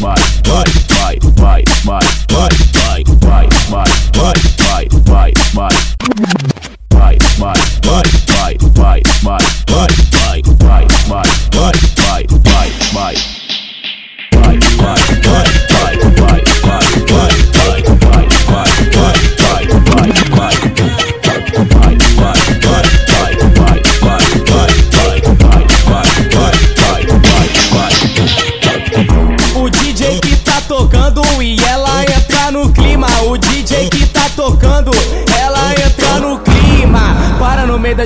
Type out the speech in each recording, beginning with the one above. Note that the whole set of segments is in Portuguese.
meio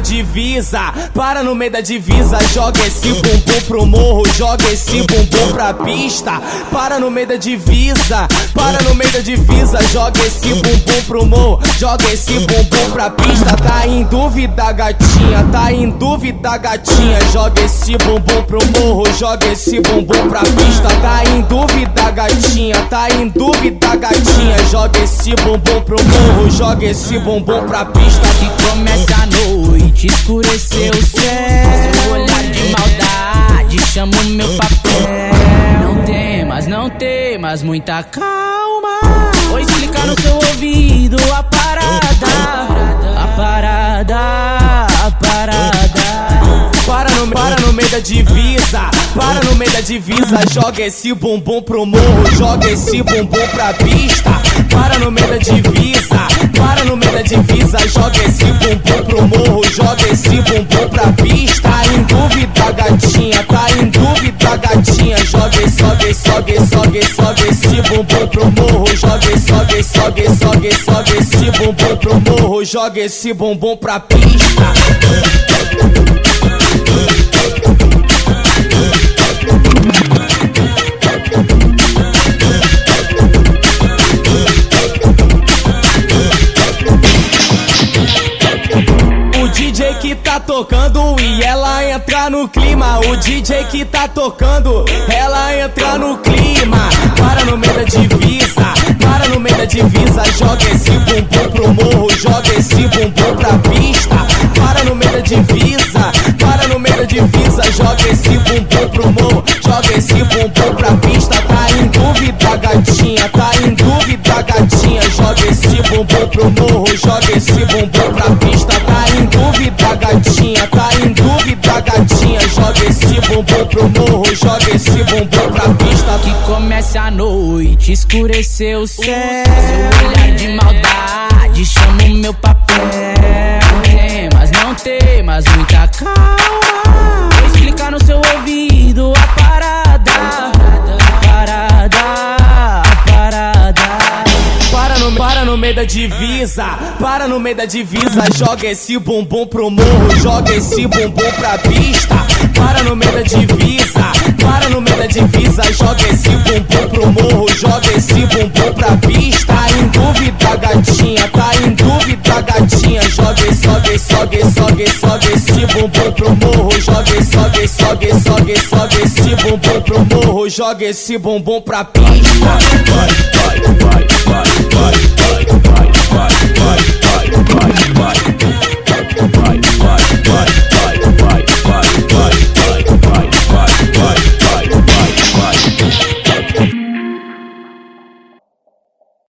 divisa, para no meio da divisa, joga esse bumbum pro morro, joga esse bumbum pra pista. Para no meio da divisa, para no meio da divisa, joga esse bumbum pro morro, joga esse bumbum pra pista. Tá em dúvida, gatinha, tá em dúvida, gatinha, joga esse bumbum pro morro, joga esse bumbum pra pista. Tá em dúvida, gatinha, tá em dúvida, gatinha, joga esse bumbum pro morro, joga esse bumbum pra pista. Que começa a noite, escureceu o céu. Seu olhar de maldade chama o meu papel. Não temas, não temas, muita calma. Vou explicar no seu ouvido a parada. A parada, a parada. Para no, para no meio da divisa, para no meio da divisa, joga esse bumbum pro morro, joga esse bumbum pra pista. Para no meio da divisa, divisa, joga esse bumbum pro morro, joga esse bumbum pra pista. Tá em dúvida, gatinha, tá em dúvida, gatinha, joga esse, joga esse, joga esse, bumbum pro morro, joga esse, joga esse, joga esse bumbum pro morro, joga esse bumbum pra pista. Que tá tocando e ela entra no clima. O DJ que tá tocando, ela entra no clima. Para no meio da divisa, para no meio da divisa. Joga esse bumbum pro morro, joga esse bumbum pra pista. Para no meio da divisa, para no meio da divisa. Joga esse bumbum pro morro, joga esse bumbum pra pista. Tá em dúvida, gatinha, tá em dúvida, gatinha. Joga esse bumbum pro morro, joga esse bumbum dúvida, gatinha, tá em dúvida, gatinha. Joga esse bumbum pro morro, joga esse bumbum pra pista. Que comece a noite, escureceu o céu. Seu olhar de maldade chama o meu papel. Não temas, não temas, muita calma. Da divisa, para no meio da divisa, joga esse bumbum pro morro, joga esse bumbum pra pista. Para no meio da divisa, para no meio da divisa, joga esse bumbum pro morro, joga esse bumbum pra pista. Tá em dúvida, gatinha, tá em dúvida, gatinha, joga esse, joga esse, joga esse, joga esse, joga esse bumbum pro morro, joga esse, joga esse, joga esse, joga esse, joga esse bumbum pro morro, joga esse bumbum pra pista. vai, vai, vai, vai, vai, vai, vai.